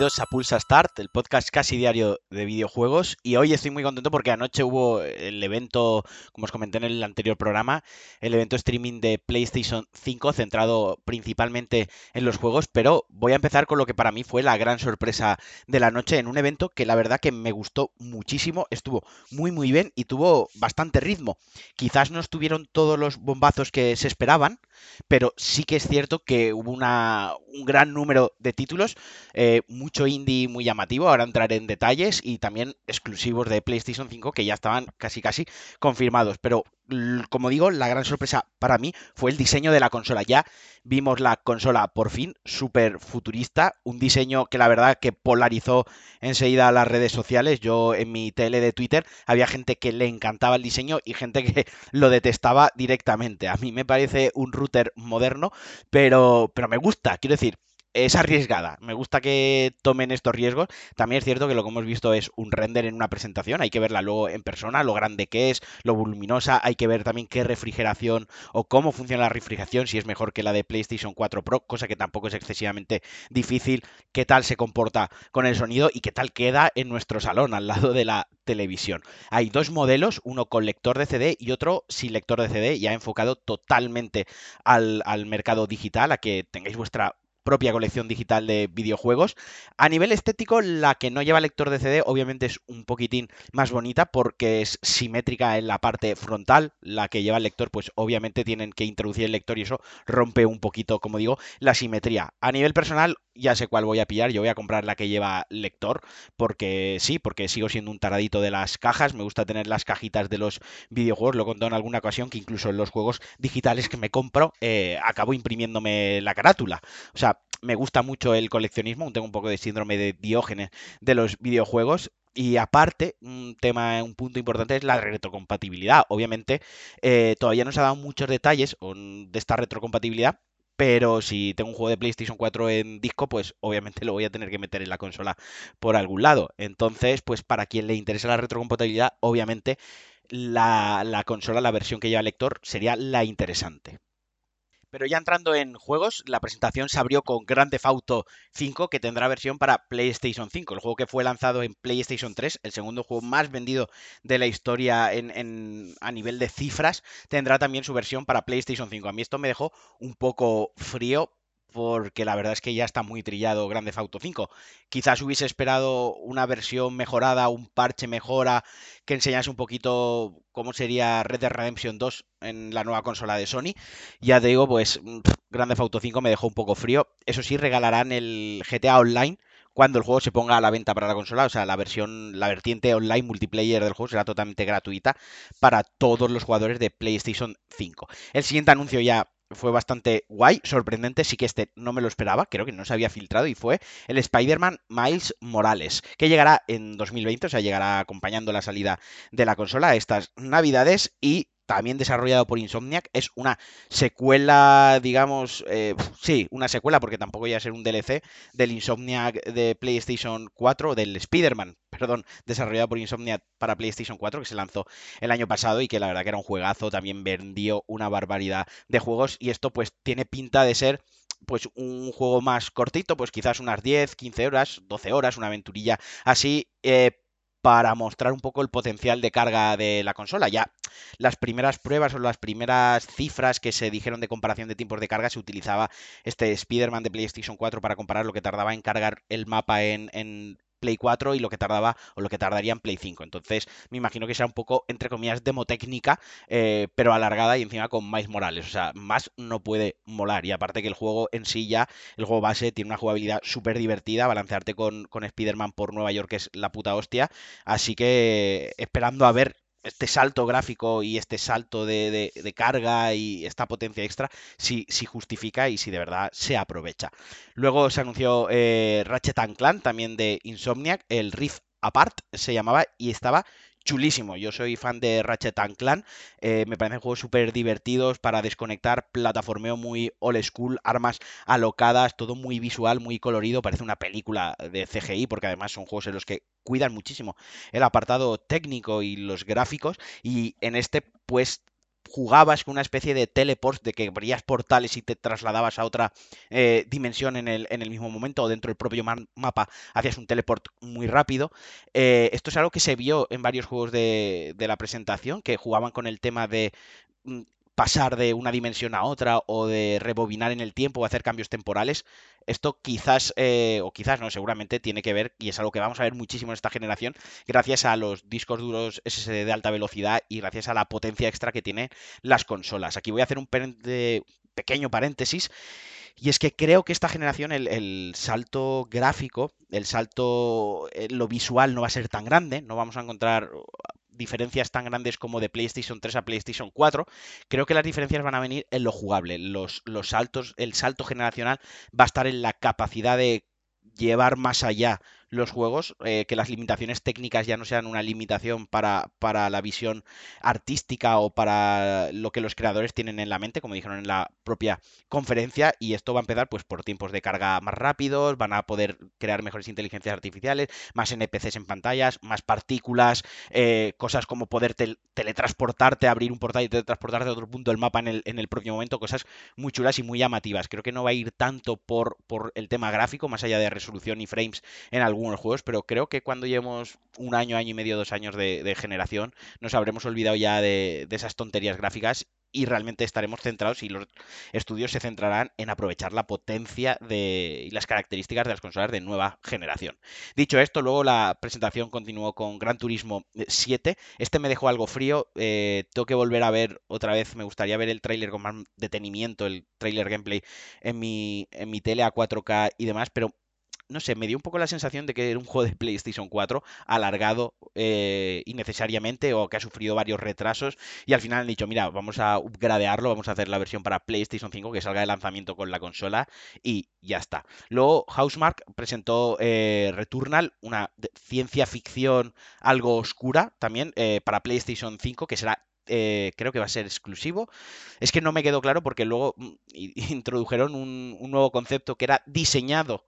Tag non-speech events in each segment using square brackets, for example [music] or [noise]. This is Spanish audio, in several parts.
a Pulsa Start, el podcast casi diario de videojuegos. Y hoy estoy muy contento porque anoche hubo el evento, como os comenté en el anterior programa, el evento streaming de PlayStation 5 centrado principalmente en los juegos. Pero voy a empezar con lo que para mí fue la gran sorpresa de la noche en un evento que la verdad que me gustó muchísimo, estuvo muy muy bien y tuvo bastante ritmo. Quizás no estuvieron todos los bombazos que se esperaban, pero sí que es cierto que hubo una, un gran número de títulos. Eh, mucho indie muy llamativo, ahora entraré en detalles, y también exclusivos de PlayStation 5 que ya estaban casi casi confirmados. Pero como digo, la gran sorpresa para mí fue el diseño de la consola. Ya vimos la consola por fin, súper futurista, un diseño que la verdad que polarizó enseguida las redes sociales. Yo en mi tele de Twitter había gente que le encantaba el diseño y gente que [laughs] lo detestaba directamente. A mí me parece un router moderno, pero, pero me gusta, quiero decir es arriesgada. Me gusta que tomen estos riesgos. También es cierto que lo que hemos visto es un render en una presentación. Hay que verla luego en persona, lo grande que es, lo voluminosa. Hay que ver también qué refrigeración o cómo funciona la refrigeración, si es mejor que la de PlayStation 4 Pro, cosa que tampoco es excesivamente difícil. Qué tal se comporta con el sonido y qué tal queda en nuestro salón al lado de la televisión. Hay dos modelos, uno con lector de CD y otro sin lector de CD, ya enfocado totalmente al, al mercado digital, a que tengáis vuestra propia colección digital de videojuegos. A nivel estético, la que no lleva lector de CD obviamente es un poquitín más bonita porque es simétrica en la parte frontal. La que lleva el lector, pues obviamente tienen que introducir el lector y eso rompe un poquito, como digo, la simetría. A nivel personal, ya sé cuál voy a pillar. Yo voy a comprar la que lleva lector porque sí, porque sigo siendo un taradito de las cajas. Me gusta tener las cajitas de los videojuegos. Lo he en alguna ocasión que incluso en los juegos digitales que me compro eh, acabo imprimiéndome la carátula. O sea, me gusta mucho el coleccionismo, tengo un poco de síndrome de Diógenes de los videojuegos. Y aparte, un tema, un punto importante es la retrocompatibilidad. Obviamente, eh, todavía no se ha dado muchos detalles de esta retrocompatibilidad, pero si tengo un juego de PlayStation 4 en disco, pues obviamente [laughs] lo voy a tener que meter en la consola por algún lado. Entonces, pues para quien le interesa la retrocompatibilidad, obviamente la, la consola, la versión que lleva el lector, sería la interesante. Pero ya entrando en juegos, la presentación se abrió con Grand Theft Auto 5, que tendrá versión para PlayStation 5, el juego que fue lanzado en PlayStation 3, el segundo juego más vendido de la historia en, a nivel de cifras, tendrá también su versión para PlayStation 5. A mí esto me dejó un poco frío porque la verdad es que ya está muy trillado Grand Theft Auto 5. Quizás hubiese esperado una versión mejorada, un parche mejora que enseñase un poquito cómo sería Red Dead Redemption 2 en la nueva consola de Sony. Ya te digo, pues mm, Grand Theft Auto 5 me dejó un poco frío. Eso sí, regalarán el GTA Online cuando el juego se ponga a la venta para la consola, o sea, la versión, la vertiente online multiplayer del juego será totalmente gratuita para todos los jugadores de PlayStation 5. El siguiente anuncio ya fue bastante guay, sorprendente, sí que este no me lo esperaba, creo que no se había filtrado y fue el Spider-Man Miles Morales, que llegará en 2020, o sea, llegará acompañando la salida de la consola a estas navidades y también desarrollado por Insomniac, es una secuela, digamos, eh, sí, una secuela, porque tampoco iba a ser un DLC del Insomniac de PlayStation 4, del Spider-Man, perdón, desarrollado por Insomniac para PlayStation 4, que se lanzó el año pasado y que la verdad que era un juegazo, también vendió una barbaridad de juegos y esto pues tiene pinta de ser pues un juego más cortito, pues quizás unas 10, 15 horas, 12 horas, una aventurilla así, eh, para mostrar un poco el potencial de carga de la consola. Ya las primeras pruebas o las primeras cifras que se dijeron de comparación de tiempos de carga se utilizaba este Spider-Man de PlayStation 4 para comparar lo que tardaba en cargar el mapa en, en Play 4 y lo que tardaba o lo que tardaría en Play 5. Entonces, me imagino que será un poco, entre comillas, demotécnica, eh, pero alargada y encima con más Morales. O sea, más no puede molar. Y aparte que el juego en sí ya, el juego base, tiene una jugabilidad súper divertida. Balancearte con, con Spider-Man por Nueva York es la puta hostia. Así que esperando a ver este salto gráfico y este salto de, carga y esta potencia extra si, si, justifica y si de verdad se aprovecha. Luego se anunció eh, Ratchet Clank también de Insomniac, el Rift Apart se llamaba y estaba chulísimo. Yo soy fan de Ratchet Clank. Eh, me parecen juegos súper divertidos para desconectar, plataformeo muy old school, armas alocadas, todo muy visual, muy colorido. Parece una película de CGI, porque además son juegos en los que cuidan muchísimo el apartado técnico y los gráficos. Y en este, pues jugabas con una especie de teleport, de que abrías portales y te trasladabas a otra eh, dimensión en el, en el, mismo momento o dentro del propio mapa hacías un teleport muy rápido. Eh, esto es algo que se vio en varios juegos de, de la presentación, que jugaban con el tema de mm, pasar de una dimensión a otra o de rebobinar en el tiempo o hacer cambios temporales. Esto quizás, eh, o quizás no, seguramente tiene que ver, y es algo que vamos a ver muchísimo en esta generación, gracias a los discos duros SSD de alta velocidad y gracias a la potencia extra que tienen las consolas. Aquí voy a hacer un pequeño paréntesis. Y es que creo que esta generación el, salto gráfico, el salto, eh, lo visual no va a ser tan grande, no vamos a encontrar diferencias tan grandes como de PlayStation 3 a PlayStation 4, creo que las diferencias van a venir en lo jugable. Los, los saltos, el salto generacional va a estar en la capacidad de llevar más allá los juegos, eh, que las limitaciones técnicas ya no sean una limitación para, para, la visión artística o para lo que los creadores tienen en la mente, como dijeron en la propia conferencia, y esto va a empezar pues por tiempos de carga más rápidos, van a poder crear mejores inteligencias artificiales, más NPCs en pantallas, más partículas, eh, cosas como poder teletransportarte, abrir un portal y teletransportarte a otro punto del mapa en el, en el propio momento, cosas muy chulas y muy llamativas. Creo que no va a ir tanto por, por el tema gráfico, más allá de resolución y frames en algún algunos juegos, pero creo que cuando llevemos un año, año y medio, dos años de, generación, nos habremos olvidado ya de, esas tonterías gráficas y realmente estaremos centrados y los estudios se centrarán en aprovechar la potencia de, y las características de las consolas de nueva generación. Dicho esto, luego la presentación continuó con Gran Turismo 7. Este me dejó algo frío. Eh, tengo que volver a ver otra vez. Me gustaría ver el tráiler con más detenimiento, el tráiler gameplay en mi, en mi tele a 4K y demás, pero no sé, me dio un poco la sensación de que era un juego de PlayStation 4 alargado eh, innecesariamente o que ha sufrido varios retrasos y al final han dicho, mira, vamos a upgradearlo, vamos a hacer la versión para PlayStation 5 que salga de lanzamiento con la consola y ya está. Luego Housemark presentó eh, Returnal, una ciencia ficción algo oscura también eh, para PlayStation 5 que será creo que va a ser exclusivo. Es que no me quedó claro porque luego mm, [laughs] introdujeron un, nuevo concepto que era diseñado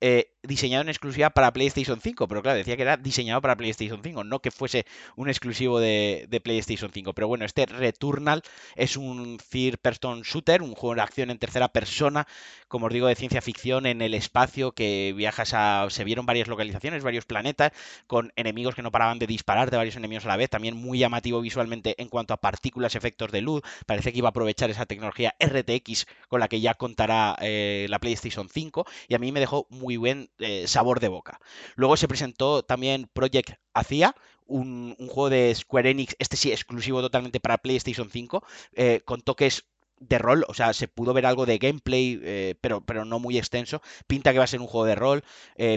eh, diseñado en exclusiva para PlayStation 5, pero claro, decía que era diseñado para PlayStation 5, no que fuese un exclusivo de, PlayStation 5. Pero bueno, este Returnal es un third person shooter, un juego de acción en tercera persona, como os digo, de ciencia ficción en el espacio, que viajas a... Se vieron varias localizaciones, varios planetas, con enemigos que no paraban de disparar, de varios enemigos a la vez, también muy llamativo visualmente en cuanto a partículas, efectos de luz, parece que iba a aprovechar esa tecnología RTX con la que ya contará eh, la PlayStation 5, y a mí me dejó muy muy buen eh, sabor de boca. Luego se presentó también Project Acia, un, juego de Square Enix, este sí, exclusivo totalmente para PlayStation 5, eh, con toques de rol, o sea, se pudo ver algo de gameplay, eh, pero, pero no muy extenso. Pinta que va a ser un juego de rol,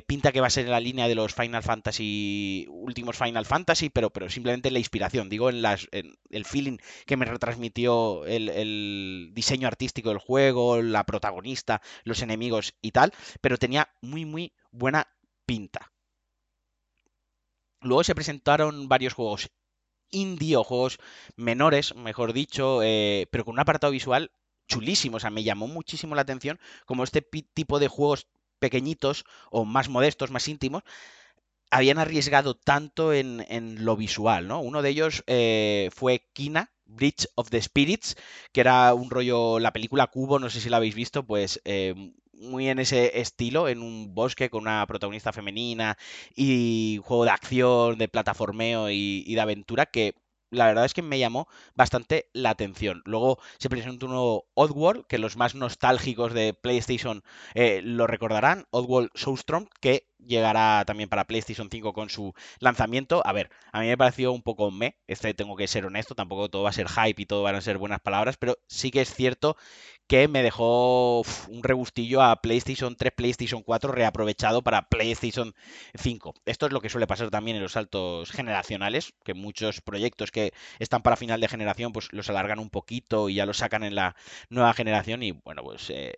pinta que va a ser en la línea de los Final Fantasy, últimos Final Fantasy, pero, pero simplemente la inspiración, digo, en, las, en el feeling que me retransmitió el, el, diseño artístico del juego, la protagonista, los enemigos y tal, pero tenía muy, muy buena pinta. Luego se presentaron varios juegos indie o juegos menores, mejor dicho, eh, pero con un apartado visual chulísimo. O sea, me llamó muchísimo la atención como este tipo de juegos pequeñitos o más modestos, más íntimos, habían arriesgado tanto en, lo visual, ¿no? Uno de ellos eh, fue Kina, Bridge of the Spirits, que era un rollo, la película Cubo, no sé si la habéis visto, pues eh, muy en ese estilo, en un bosque con una protagonista femenina y juego de acción, de plataformeo y, de aventura que la verdad es que me llamó bastante la atención. Luego se presentó un nuevo Oddworld, que los más nostálgicos de PlayStation eh, lo recordarán, Oddworld Soulstorm, que llegará también para PlayStation 5 con su lanzamiento. A ver, a mí me pareció un poco me, este tengo que ser honesto, tampoco todo va a ser hype y todo van a ser buenas palabras, pero sí que es cierto que me dejó un regustillo a PlayStation 3, PlayStation 4 reaprovechado para PlayStation 5. Esto es lo que suele pasar también en los saltos generacionales, que muchos proyectos que están para final de generación pues los alargan un poquito y ya los sacan en la nueva generación y bueno, pues eh,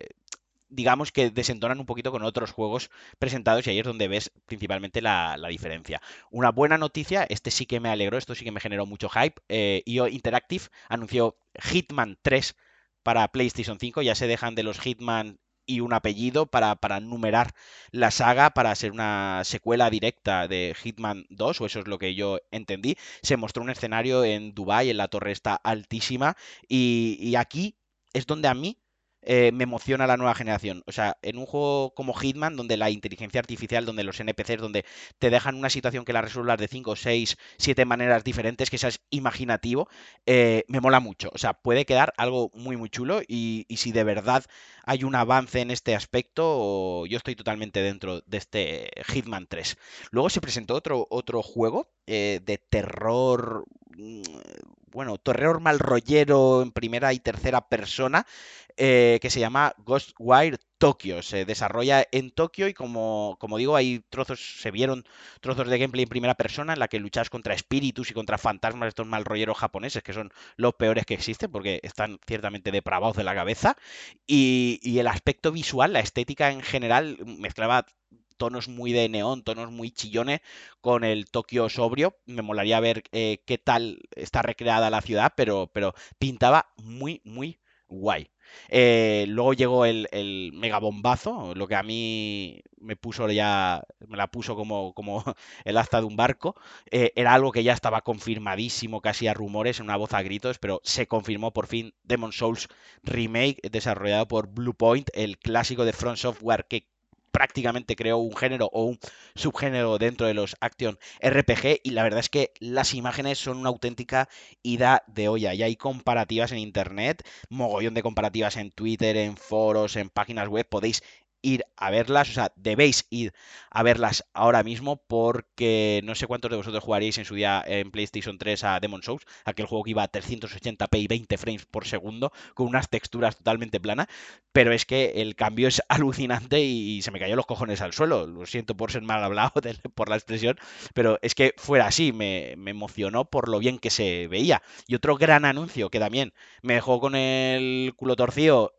digamos que desentonan un poquito con otros juegos presentados y ahí es donde ves principalmente la, diferencia. Una buena noticia, este sí que me alegró, esto sí que me generó mucho hype. Eh, IO Interactive anunció Hitman 3 para PlayStation 5. Ya se dejan de los Hitman y un apellido para, para numerar la saga, para ser una secuela directa de Hitman 2, o eso es lo que yo entendí. Se mostró un escenario en Dubai, en la torre está altísima, y aquí es donde a mí eh, me emociona la nueva generación. O sea, en un juego como Hitman, donde la inteligencia artificial, donde los NPCs, donde te dejan una situación que la resuelvas de 5, 6, 7 maneras diferentes, que seas imaginativo, eh, me mola mucho. O sea, puede quedar algo muy, muy chulo y, si de verdad hay un avance en este aspecto, yo estoy totalmente dentro de este Hitman 3. Luego se presentó otro, otro juego eh, de terror mm, bueno, terror mal rollero en primera y tercera persona, eh, que se llama Ghostwire Tokyo. Se desarrolla en Tokio y como, como digo, hay trozos, se vieron trozos de gameplay en primera persona en la que luchas contra espíritus y contra fantasmas, estos mal rolleros japoneses, que son los peores que existen porque están ciertamente depravados de la cabeza. Y, y el aspecto visual, la estética en general, mezclaba tonos muy de neón, tonos muy chillones con el Tokio sobrio. Me molaría ver eh, qué tal está recreada la ciudad, pero, pero pintaba muy, muy guay. Eh, luego llegó el, el megabombazo, lo que a mí me puso ya, me la puso como, como [laughs] el asta de un barco. Eh, era algo que ya estaba confirmadísimo, casi a rumores, en una voz a gritos, pero se confirmó por fin Demon Souls Remake, desarrollado por Bluepoint, el clásico de Front Software que prácticamente creó un género o un subgénero dentro de los Action RPG y la verdad es que las imágenes son una auténtica ida de olla. Y hay comparativas en internet, mogollón de comparativas en Twitter, en foros, en páginas web, podéis ir a verlas, o sea, debéis ir a verlas ahora mismo porque no sé cuántos de vosotros jugaríais en su día en PlayStation 3 a Demon Souls, aquel juego que iba a 380p y 20 frames por segundo, con unas texturas totalmente planas, pero es que el cambio es [laughs] alucinante y, se me cayó los cojones al suelo, lo siento por ser mal hablado [laughs] por la expresión, pero es que fuera así, me, me emocionó por lo bien que se veía. Y otro gran anuncio que también me dejó con el culo torcido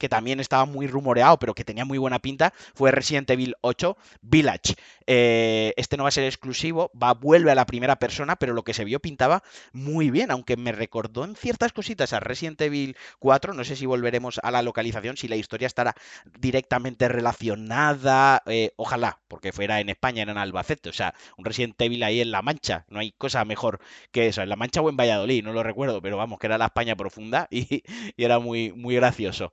que también estaba muy rumoreado, pero que tenía muy buena pinta, fue Resident Evil 8 Village. Eh, este no va a ser exclusivo, va, vuelve a la primera persona, pero lo que se vio pintaba muy bien, aunque me recordó en ciertas cositas a Resident Evil 4, no sé si volveremos a la localización, si la historia estará directamente relacionada, eh, ojalá, porque fuera en España, en Albacete, o sea, un Resident Evil ahí en La Mancha, no hay cosa mejor que eso, en La Mancha o en Valladolid, no lo recuerdo, pero vamos, que era la España profunda y, [laughs] y era muy, muy gracioso.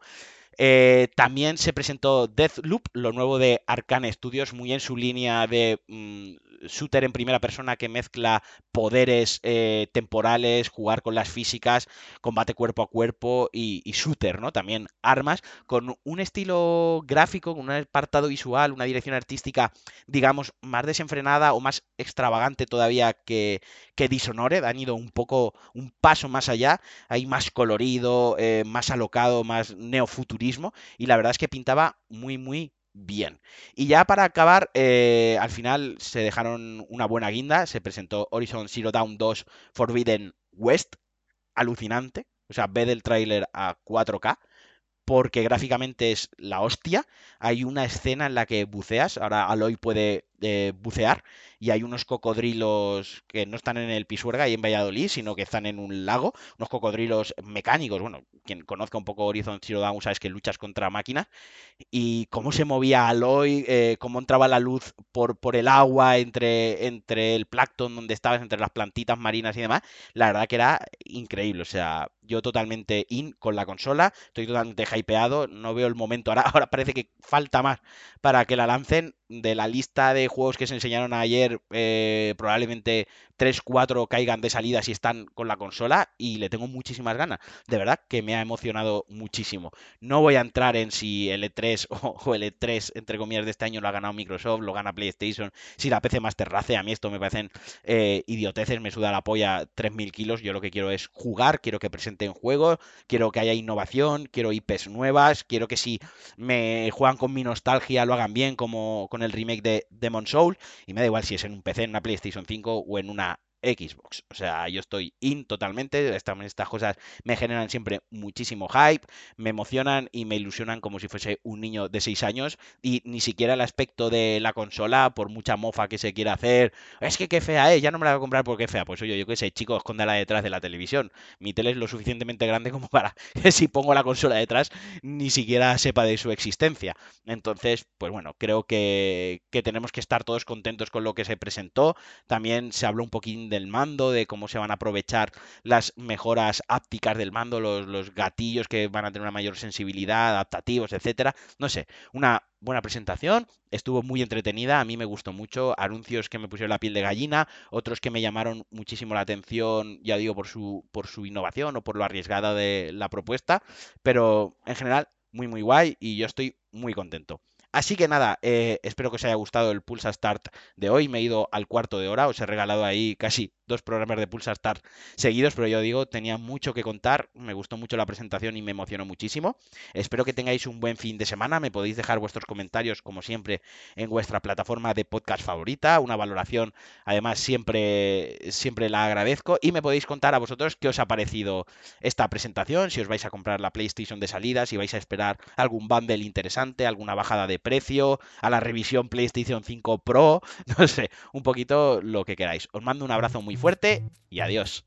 Eh, también se presentó Deathloop, lo nuevo de Arcane Studios, muy en su línea de mm, shooter en primera persona que mezcla poderes eh, temporales, jugar con las físicas, combate cuerpo a cuerpo y, shooter, ¿no? También armas, con un estilo gráfico, con un apartado visual, una dirección artística, digamos, más desenfrenada o más extravagante todavía que, que Dishonored. Han ido un poco, un paso más allá, hay más colorido, eh, más alocado, más neofuturismo, y la verdad es que pintaba muy, muy bien. Y ya para acabar, eh, al final se dejaron una buena guinda, se presentó Horizon Zero Dawn 2 Forbidden West, alucinante, o sea, ve del tráiler a 4K, porque gráficamente es la hostia. Hay una escena en la que buceas, ahora Aloy puede bucear, y hay unos cocodrilos que no están en el Pisuerga y en Valladolid, sino que están en un lago, unos cocodrilos mecánicos. Bueno, quien conozca un poco Horizon Zero Dawn sabes que luchas contra máquinas. Y cómo se movía Aloy, eh, cómo entraba la luz por, por el agua, entre, entre el plancton donde estabas, entre las plantitas marinas y demás. La verdad que era increíble. O sea, yo totalmente in con la consola, estoy totalmente hypeado, no veo el momento. Ahora, [laughs] ahora parece que falta más para que la lancen de la lista de juegos que se enseñaron ayer, eh, probablemente 3, 4 caigan de salida si están con la consola y le tengo muchísimas ganas. De verdad que me ha emocionado muchísimo. No voy a entrar en si el E3 [laughs] o, el E3, entre comillas, de este año lo ha ganado Microsoft, lo gana PlayStation, si la PC Master Race, a mí esto me parecen eh, idioteces, me suda la polla 3.000 kilos. Yo lo que quiero es jugar, quiero que presenten juegos, quiero que haya innovación, quiero IPs nuevas, quiero que si me juegan con mi nostalgia lo hagan bien, como con el remake de Demon y me da igual si es en un PC, en una PlayStation 5 o en una Xbox. O sea, yo estoy in totalmente. Estas, estas cosas me generan siempre muchísimo hype, me emocionan y me ilusionan como si fuese un niño de 6 años. Y ni siquiera el aspecto de la consola, por mucha mofa que se quiera hacer, es que qué fea es, ya no me la voy a comprar porque fea. Pues oye, yo qué sé, chicos, escóndala detrás de la televisión. Mi tele es lo suficientemente grande como para [laughs] que si pongo la consola detrás, ni siquiera sepa de su existencia. Entonces, pues bueno, creo que, que tenemos que estar todos contentos con lo que se presentó. También se habló un del mando, de cómo se van a aprovechar las mejoras ápticas del mando, los, los gatillos que van a tener una mayor sensibilidad, adaptativos, etcétera. No sé, una buena presentación, estuvo muy entretenida, a mí me gustó mucho, anuncios que me pusieron la piel de gallina, otros que me llamaron muchísimo la atención, ya digo, por su, por su innovación o por lo arriesgada de la propuesta, pero en general muy muy guay y yo estoy muy contento. Así que nada, eh, espero que os haya gustado el Pulsa Start de hoy. Me he ido al cuarto de hora, os he regalado ahí casi dos programas de Pulsa Start seguidos, pero yo digo, tenía mucho que contar, me gustó mucho la presentación y me emocionó muchísimo. Espero que tengáis un buen fin de semana, me podéis dejar vuestros comentarios como siempre en vuestra plataforma de podcast favorita, una valoración además siempre, siempre la agradezco y me podéis contar a vosotros qué os ha parecido esta presentación, si os vais a comprar la PlayStation de salida, si vais a esperar algún bundle interesante, alguna bajada precio, a la revisión PlayStation 5 Pro, [laughs] no sé, un poquito lo que queráis. Os mando un abrazo muy fuerte y adiós.